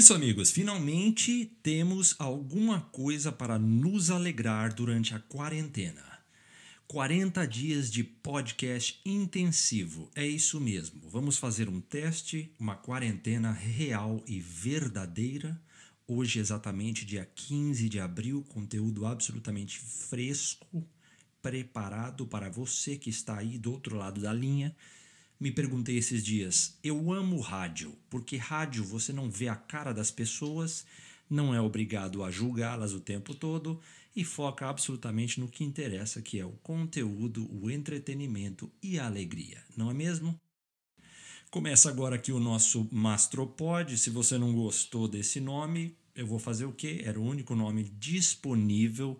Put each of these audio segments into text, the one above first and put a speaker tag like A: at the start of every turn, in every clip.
A: isso, amigos, finalmente temos alguma coisa para nos alegrar durante a quarentena. 40 dias de podcast intensivo, é isso mesmo. Vamos fazer um teste, uma quarentena real e verdadeira. Hoje, exatamente dia 15 de abril, conteúdo absolutamente fresco, preparado para você que está aí do outro lado da linha me perguntei esses dias: eu amo rádio, porque rádio você não vê a cara das pessoas, não é obrigado a julgá-las o tempo todo e foca absolutamente no que interessa, que é o conteúdo, o entretenimento e a alegria, não é mesmo? Começa agora aqui o nosso Mastropod. Se você não gostou desse nome, eu vou fazer o quê? Era o único nome disponível.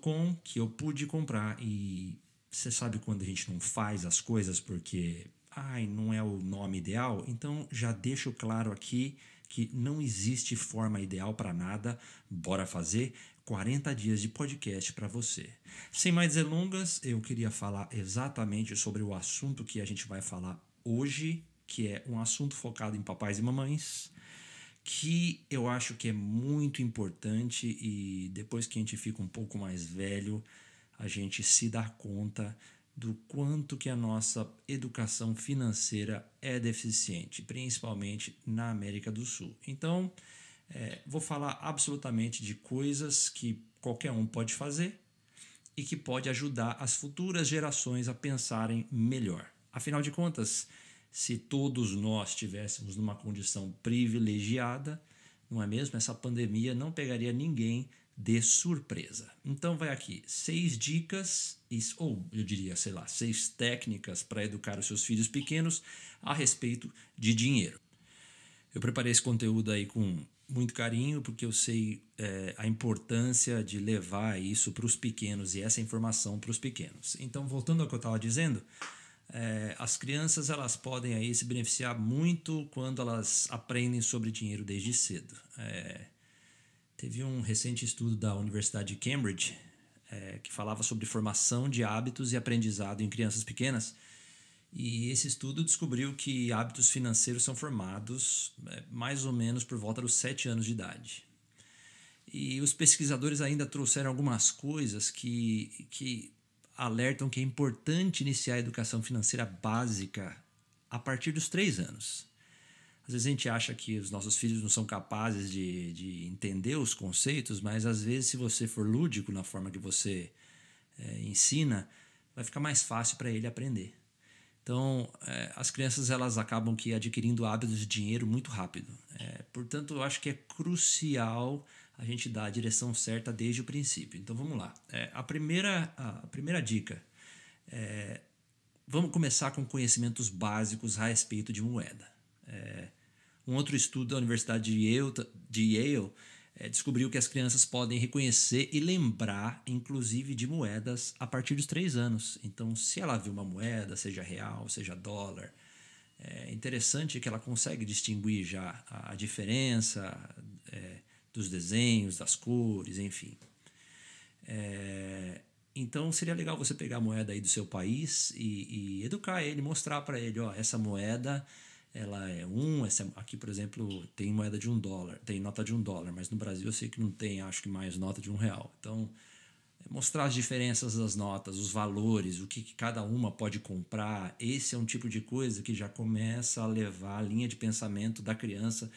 A: .com que eu pude comprar e você sabe quando a gente não faz as coisas porque ai, não é o nome ideal? Então já deixo claro aqui que não existe forma ideal para nada. Bora fazer 40 dias de podcast para você. Sem mais delongas, eu queria falar exatamente sobre o assunto que a gente vai falar hoje, que é um assunto focado em papais e mamães, que eu acho que é muito importante e depois que a gente fica um pouco mais velho, a gente se dar conta do quanto que a nossa educação financeira é deficiente, principalmente na América do Sul. Então, é, vou falar absolutamente de coisas que qualquer um pode fazer e que pode ajudar as futuras gerações a pensarem melhor. Afinal de contas, se todos nós estivéssemos numa condição privilegiada, não é mesmo? Essa pandemia não pegaria ninguém de surpresa. Então vai aqui seis dicas ou eu diria, sei lá, seis técnicas para educar os seus filhos pequenos a respeito de dinheiro. Eu preparei esse conteúdo aí com muito carinho porque eu sei é, a importância de levar isso para os pequenos e essa informação para os pequenos. Então voltando ao que eu estava dizendo, é, as crianças elas podem aí se beneficiar muito quando elas aprendem sobre dinheiro desde cedo. É, Teve um recente estudo da Universidade de Cambridge é, que falava sobre formação de hábitos e aprendizado em crianças pequenas. E esse estudo descobriu que hábitos financeiros são formados é, mais ou menos por volta dos 7 anos de idade. E os pesquisadores ainda trouxeram algumas coisas que, que alertam que é importante iniciar a educação financeira básica a partir dos 3 anos. Às vezes a gente acha que os nossos filhos não são capazes de, de entender os conceitos, mas às vezes, se você for lúdico na forma que você é, ensina, vai ficar mais fácil para ele aprender. Então, é, as crianças elas acabam que adquirindo hábitos de dinheiro muito rápido. É, portanto, eu acho que é crucial a gente dar a direção certa desde o princípio. Então, vamos lá. É, a, primeira, a primeira dica é, vamos começar com conhecimentos básicos a respeito de moeda. É, um outro estudo da Universidade de Yale, de Yale é, descobriu que as crianças podem reconhecer e lembrar, inclusive, de moedas a partir dos três anos. Então, se ela viu uma moeda, seja real, seja dólar, é interessante que ela consegue distinguir já a, diferença é, dos desenhos, das cores, enfim. É, então seria legal você pegar a moeda aí do seu país e, e educar ele, mostrar para ele, ó, essa moeda ela é um, essa, aqui por exemplo tem moeda de um dólar, tem nota de um dólar, mas no Brasil eu sei que não tem, acho que mais nota de um real. Então é mostrar as diferenças das notas, os valores, o que, que cada uma pode comprar, esse é um tipo de coisa que já começa a levar a linha de pensamento da criança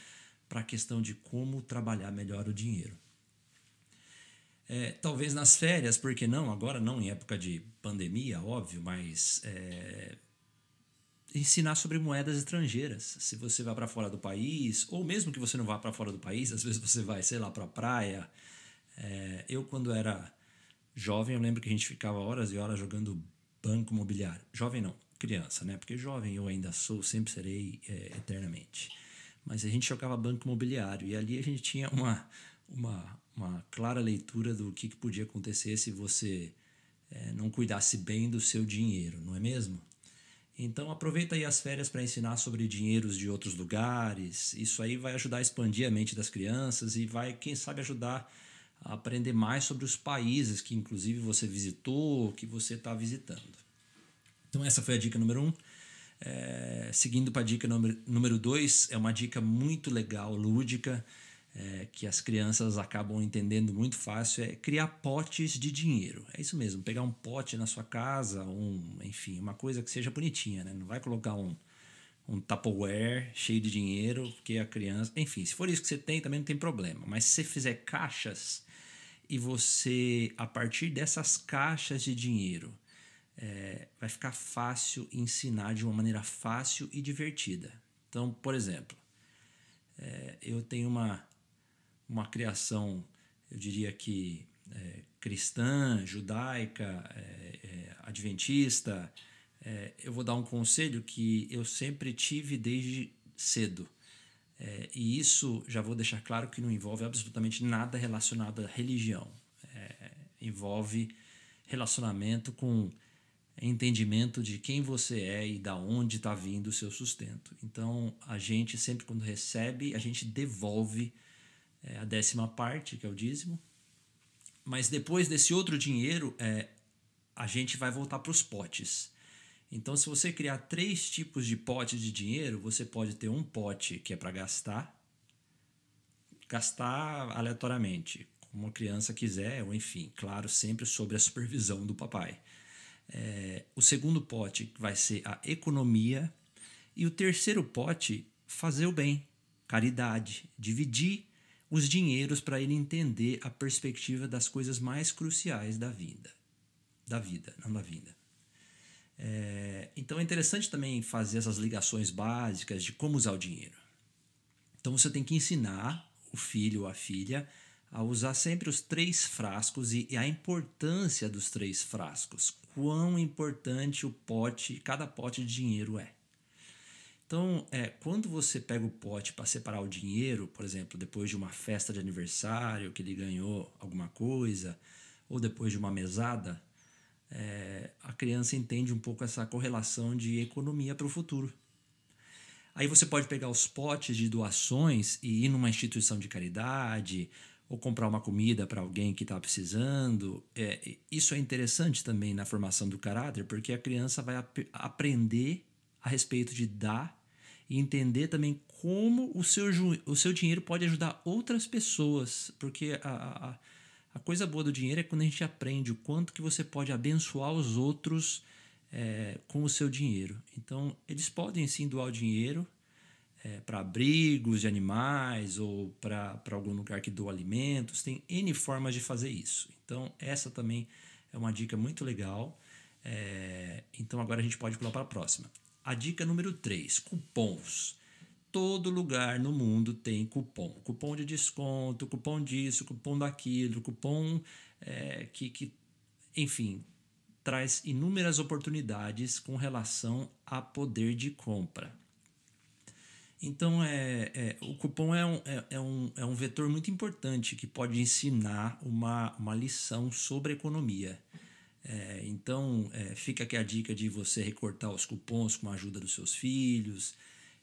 A: para a questão de como trabalhar melhor o dinheiro. É, talvez nas férias, porque não? Agora não em época de pandemia, óbvio, mas é, ensinar sobre moedas estrangeiras. Se você vai para fora do país, ou mesmo que você não vá para fora do país, às vezes você vai, sei lá, para a praia. É, eu, quando era jovem, eu lembro que a gente ficava horas e horas jogando banco imobiliário. Jovem não, criança, né? Porque jovem eu ainda sou, sempre serei é, eternamente. Mas a gente jogava banco imobiliário e ali a gente tinha uma, uma, uma clara leitura do que, que podia acontecer se você é, não cuidasse bem do seu dinheiro, não é mesmo? Então aproveita aí as férias para ensinar sobre dinheiros de outros lugares. Isso aí vai ajudar a expandir a mente das crianças e vai, quem sabe, ajudar a aprender mais sobre os países que inclusive você visitou, que você está visitando. Então essa foi a dica número um. É, seguindo para a dica número 2, é uma dica muito legal, lúdica, é, que as crianças acabam entendendo muito fácil, é criar potes de dinheiro. É isso mesmo, pegar um pote na sua casa, um, enfim, uma coisa que seja bonitinha, né? Não vai colocar um, um Tupperware cheio de dinheiro, porque a criança. Enfim, se for isso que você tem, também não tem problema. Mas se você fizer caixas e você, a partir dessas caixas de dinheiro, é, vai ficar fácil ensinar de uma maneira fácil e divertida. Então, por exemplo, é, eu tenho uma, uma criação, eu diria que é, cristã, judaica, é, é, adventista. É, eu vou dar um conselho que eu sempre tive desde cedo. e isso já vou deixar claro que não envolve absolutamente nada relacionado à religião. envolve relacionamento com entendimento de quem você é e da onde está vindo o seu sustento. Então, a gente sempre quando recebe, a gente devolve é, a décima parte, que é o dízimo. Mas depois desse outro dinheiro, é, a gente vai voltar para os potes. Então, se você criar três tipos de potes de dinheiro, você pode ter um pote que é para gastar, gastar aleatoriamente, como a criança quiser, ou enfim, claro, sempre sob a supervisão do papai. É, o segundo pote vai ser a economia. E o terceiro pote, fazer o bem, caridade, dividir os dinheiros para ele entender a perspectiva das coisas mais cruciais da vida. Da vida, não da vida. É, então é interessante também fazer essas ligações básicas de como usar o dinheiro. Então você tem que ensinar o filho ou a filha a usar sempre os três frascos e, e a importância dos três frascos. Quão importante o pote, cada pote de dinheiro é. Então, é, quando você pega o pote para separar o dinheiro, por exemplo, depois de uma festa de aniversário que ele ganhou alguma coisa, ou depois de uma mesada, é, a criança entende um pouco essa correlação de economia para o futuro. Aí você pode pegar os potes de doações e ir numa instituição de caridade ou comprar uma comida para alguém que está precisando. É, isso é interessante também na formação do caráter, porque a criança vai ap aprender a respeito de dar e entender também como o seu, o seu dinheiro pode ajudar outras pessoas. Porque a, a, a coisa boa do dinheiro é quando a gente aprende o quanto que você pode abençoar os outros é, com o seu dinheiro. Então, eles podem sim doar o dinheiro é, para abrigos de animais ou para algum lugar que doa alimentos. Tem N formas de fazer isso. Então, essa também é uma dica muito legal. É, então, agora a gente pode pular para a próxima. A dica número 3: cupons. Todo lugar no mundo tem cupom. Cupom de desconto, cupom disso, cupom daquilo, cupom é, que, que, enfim, traz inúmeras oportunidades com relação a poder de compra. Então, é, é, o cupom é um, é, é, um, é um vetor muito importante que pode ensinar uma, uma lição sobre economia. É, então, é, fica aqui a dica de você recortar os cupons com a ajuda dos seus filhos.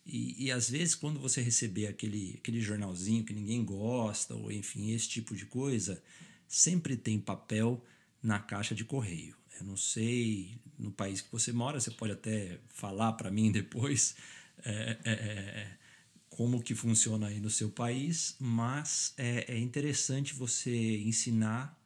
A: E, e às vezes, quando você receber aquele, aquele jornalzinho que ninguém gosta, ou enfim, esse tipo de coisa, sempre tem papel na caixa de correio. Eu não sei no país que você mora, você pode até falar para mim depois é, é, é, como que funciona aí no seu país, mas é, é interessante você ensinar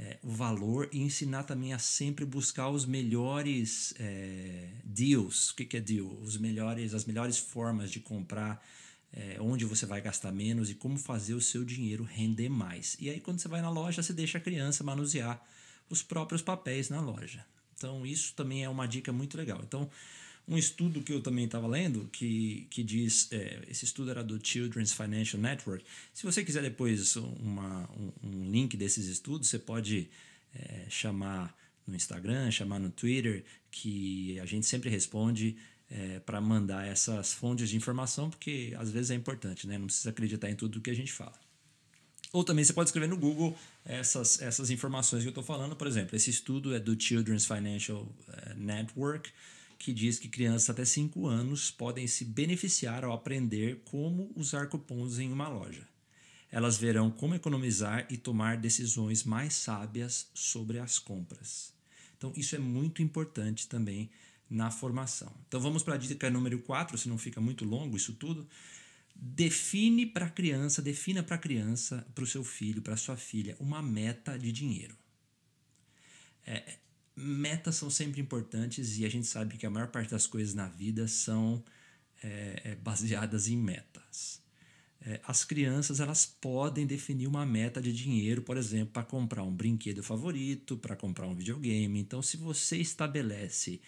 A: é, o valor e ensinar também a sempre buscar os melhores é, deals. O que, que é deal? Os melhores, as melhores formas de comprar, é, onde você vai gastar menos e como fazer o seu dinheiro render mais. E aí, quando você vai na loja, você deixa a criança manusear os próprios papéis na loja. Então, isso também é uma dica muito legal. Então, um estudo que eu também estava lendo, que, que diz, é, esse estudo era do Children's Financial Network. Se você quiser depois uma, um, um link desses estudos, você pode é, chamar no Instagram, chamar no Twitter, que a gente sempre responde é, para mandar essas fontes de informação, porque às vezes é importante, né? não precisa acreditar em tudo que a gente fala. Ou também você pode escrever no Google essas, essas informações que eu estou falando. Por exemplo, esse estudo é do Children's Financial é, Network que diz que crianças até 5 anos podem se beneficiar ao aprender como usar cupons em uma loja. Elas verão como economizar e tomar decisões mais sábias sobre as compras. Então, isso é muito importante também na formação. Então vamos para a dica número 4, se não fica muito longo isso tudo. Define para a criança, defina para a criança, para o seu filho, para sua filha, uma meta de dinheiro. É, metas são sempre importantes e a gente sabe que a maior parte das coisas na vida são é, é, baseadas em metas. É, as crianças elas podem definir uma meta de dinheiro, por exemplo, para comprar um brinquedo favorito, para comprar um videogame. Então, se você estabelece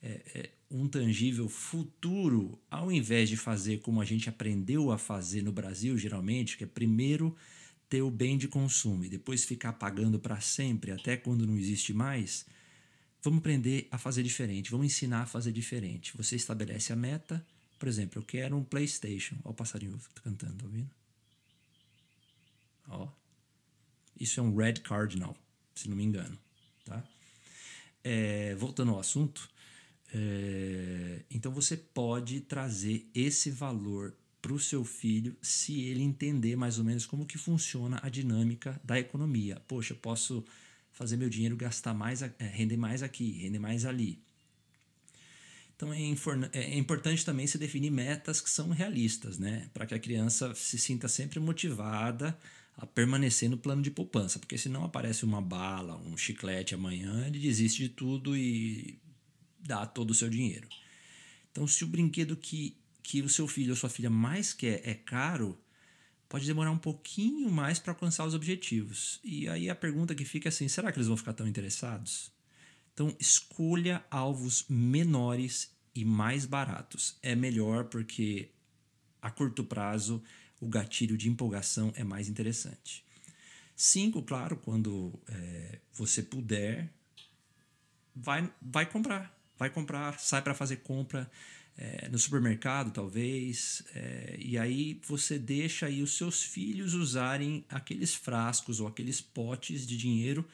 A: é, é, um tangível futuro, ao invés de fazer como a gente aprendeu a fazer no Brasil, geralmente, que é primeiro ter o bem de consumo e depois ficar pagando para sempre, até quando não existe mais, vamos aprender a fazer diferente, vamos ensinar a fazer diferente. Você estabelece a meta, por exemplo, eu quero um PlayStation. Olha o passarinho cantando, tá ouvindo? Ó. Isso é um Red Cardinal, se não me engano, tá? É, voltando ao assunto, é, então você pode trazer esse valor para o seu filho se ele entender mais ou menos como que funciona a dinâmica da economia. Poxa, posso fazer meu dinheiro gastar mais, é, render mais aqui, render mais ali. Então é, é, importante também se definir metas que são realistas, né? Para que a criança se sinta sempre motivada a permanecer no plano de poupança, porque senão aparece uma bala, um chiclete amanhã, ele desiste de tudo e dá todo o seu dinheiro. Então, se o brinquedo que, que o seu filho ou sua filha mais quer é caro, pode demorar um pouquinho mais para alcançar os objetivos. E aí a pergunta que fica é assim: será que eles vão ficar tão interessados? Então, escolha alvos menores e mais baratos. É melhor porque a curto prazo o gatilho de empolgação é mais interessante. Cinco, claro, quando é, você puder, vai, vai comprar vai comprar, sai para fazer compra é, no supermercado, talvez, é, e aí você deixa aí os seus filhos usarem aqueles frascos ou aqueles potes de dinheiro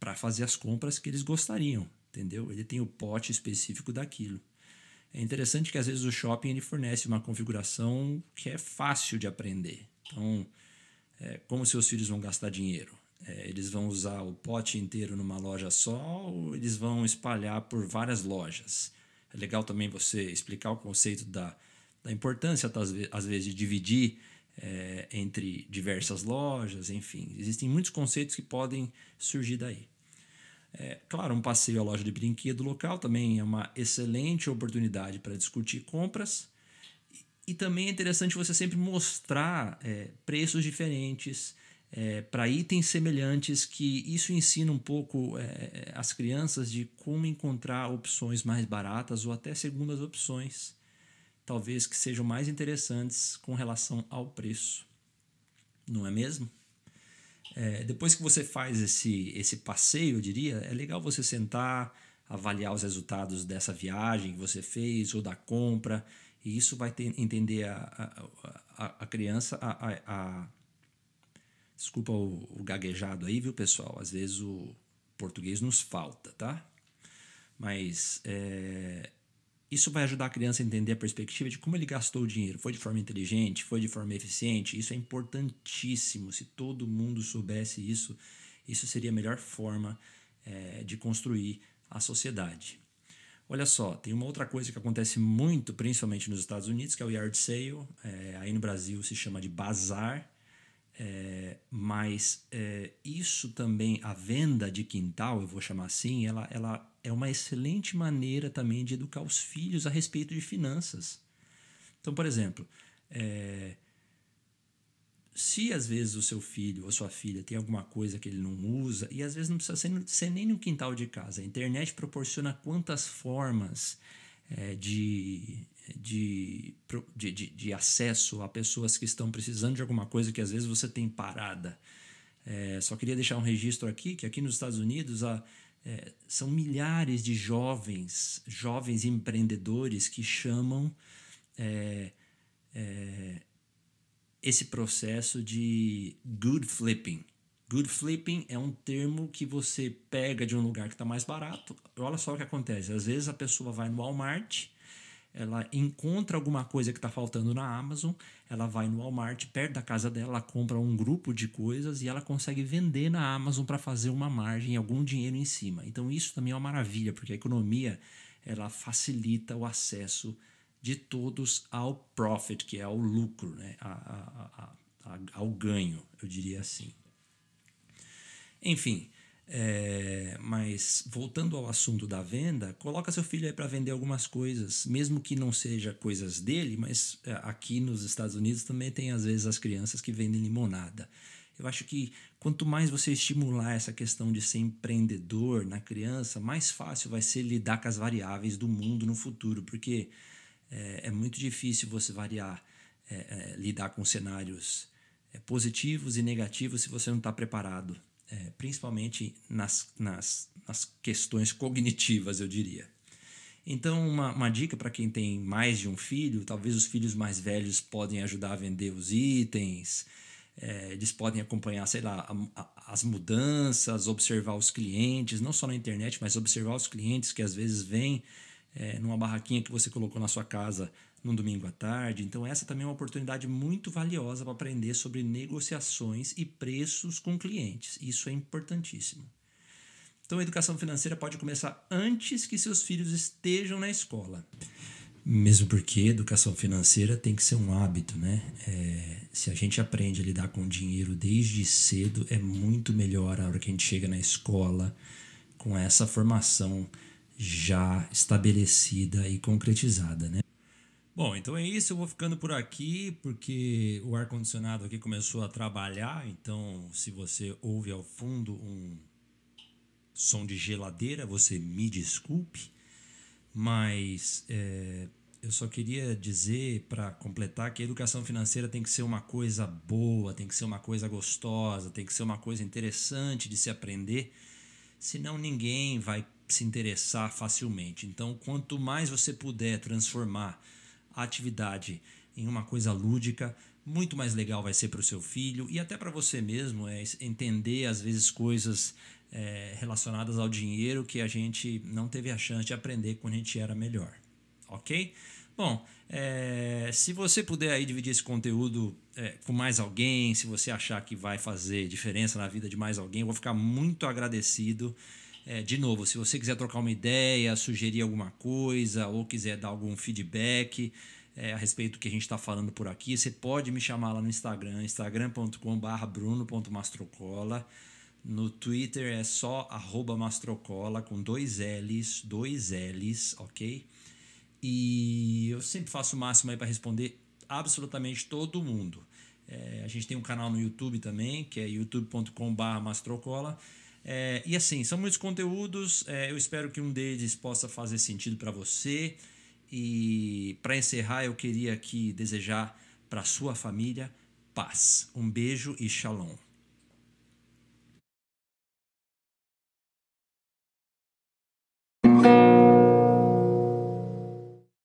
A: para fazer as compras que eles gostariam, entendeu? Ele tem o pote específico daquilo. É interessante que às vezes o shopping ele fornece uma configuração que é fácil de aprender. Então, é, como seus filhos vão gastar dinheiro? É, eles vão usar o pote inteiro numa loja só ou eles vão espalhar por várias lojas? É legal também você explicar o conceito da, da importância, às vezes, de dividir é, entre diversas lojas, enfim. Existem muitos conceitos que podem surgir daí. É, claro, um passeio à loja de brinquedo local também é uma excelente oportunidade para discutir compras. E, e também é interessante você sempre mostrar é, preços diferentes, é, para itens semelhantes, que isso ensina um pouco é, as crianças de como encontrar opções mais baratas ou até segundas opções, talvez que sejam mais interessantes com relação ao preço. Não é mesmo? É, depois que você faz esse, esse passeio, eu diria, é legal você sentar, avaliar os resultados dessa viagem que você fez ou da compra, e isso vai ter, entender a, a, a, a criança a, a, Desculpa o, o gaguejado aí, viu, pessoal? Às vezes o português nos falta, tá? Mas é, isso vai ajudar a criança a entender a perspectiva de como ele gastou o dinheiro. Foi de forma inteligente? Foi de forma eficiente? Isso é importantíssimo. Se todo mundo soubesse isso, isso seria a melhor forma é, de construir a sociedade. Olha só, tem uma outra coisa que acontece muito, principalmente nos Estados Unidos, que é o yard sale. É, aí no Brasil se chama de bazar. É, mas é, isso também, a venda de quintal, eu vou chamar assim, ela, ela é uma excelente maneira também de educar os filhos a respeito de finanças. Então, por exemplo, é, se às vezes o seu filho ou sua filha tem alguma coisa que ele não usa, e às vezes não precisa ser, ser nem no quintal de casa, a internet proporciona quantas formas é, de, de, de, de, de, acesso a pessoas que estão precisando de alguma coisa que às vezes você tem parada. É, só queria deixar um registro aqui que aqui nos Estados Unidos há, é, são milhares de jovens, jovens empreendedores que chamam é, é esse processo de good flipping. Good flipping é um termo que você pega de um lugar que está mais barato. Olha só o que acontece. Às vezes a pessoa vai no Walmart ela encontra alguma coisa que está faltando na Amazon, ela vai no Walmart, perto da casa dela, ela compra um grupo de coisas e ela consegue vender na Amazon para fazer uma margem, algum dinheiro em cima. Então isso também é uma maravilha, porque a economia ela facilita o acesso de todos ao profit, que é ao lucro, né? a, a, a, ao ganho, eu diria assim. Enfim, é, mas voltando ao assunto da venda, coloca seu filho aí para vender algumas coisas, mesmo que não seja coisas dele, mas é, aqui nos Estados Unidos também tem às vezes as crianças que vendem limonada. Eu acho que quanto mais você estimular essa questão de ser empreendedor na criança, mais fácil vai ser lidar com as variáveis do mundo no futuro, porque é, é muito difícil você variar, é, é, lidar com cenários é, positivos e negativos se você não está preparado, é, principalmente nas, nas, nas questões cognitivas, eu diria. Então, uma, uma dica para quem tem mais de um filho, talvez os filhos mais velhos podem ajudar a vender os itens, é, eles podem acompanhar, sei lá, a, a, as mudanças, observar os clientes, não só na internet, mas observar os clientes que às vezes vêm é, numa barraquinha que você colocou na sua casa num domingo à tarde. Então, essa também é uma oportunidade muito valiosa para aprender sobre negociações e preços com clientes. Isso é importantíssimo. Então, a educação financeira pode começar antes que seus filhos estejam na escola. Mesmo porque educação financeira tem que ser um hábito, né? É, se a gente aprende a lidar com dinheiro desde cedo, é muito melhor a hora que a gente chega na escola com essa formação já estabelecida e concretizada, né? Bom, então é isso. Eu vou ficando por aqui porque o ar-condicionado aqui começou a trabalhar. Então, se você ouve ao fundo um som de geladeira, você me desculpe. Mas é, eu só queria dizer, para completar, que a educação financeira tem que ser uma coisa boa, tem que ser uma coisa gostosa, tem que ser uma coisa interessante de se aprender. Senão, ninguém vai se interessar facilmente. Então, quanto mais você puder transformar a atividade em uma coisa lúdica, muito mais legal vai ser para o seu filho e até para você mesmo é entender às vezes coisas é, relacionadas ao dinheiro que a gente não teve a chance de aprender quando a gente era melhor, ok? Bom, é, se você puder aí dividir esse conteúdo é, com mais alguém, se você achar que vai fazer diferença na vida de mais alguém, eu vou ficar muito agradecido. É, de novo, se você quiser trocar uma ideia, sugerir alguma coisa ou quiser dar algum feedback é, a respeito do que a gente está falando por aqui, você pode me chamar lá no Instagram, instagram.com.br bruno.mastrocola. No Twitter é só arroba mastrocola com dois L's, dois L's, ok? E eu sempre faço o máximo aí para responder absolutamente todo mundo. É, a gente tem um canal no YouTube também, que é youtube.com.br mastrocola. É, e assim, são muitos conteúdos. É, eu espero que um deles possa fazer sentido para você. E para encerrar, eu queria aqui desejar para sua família paz. Um beijo e shalom.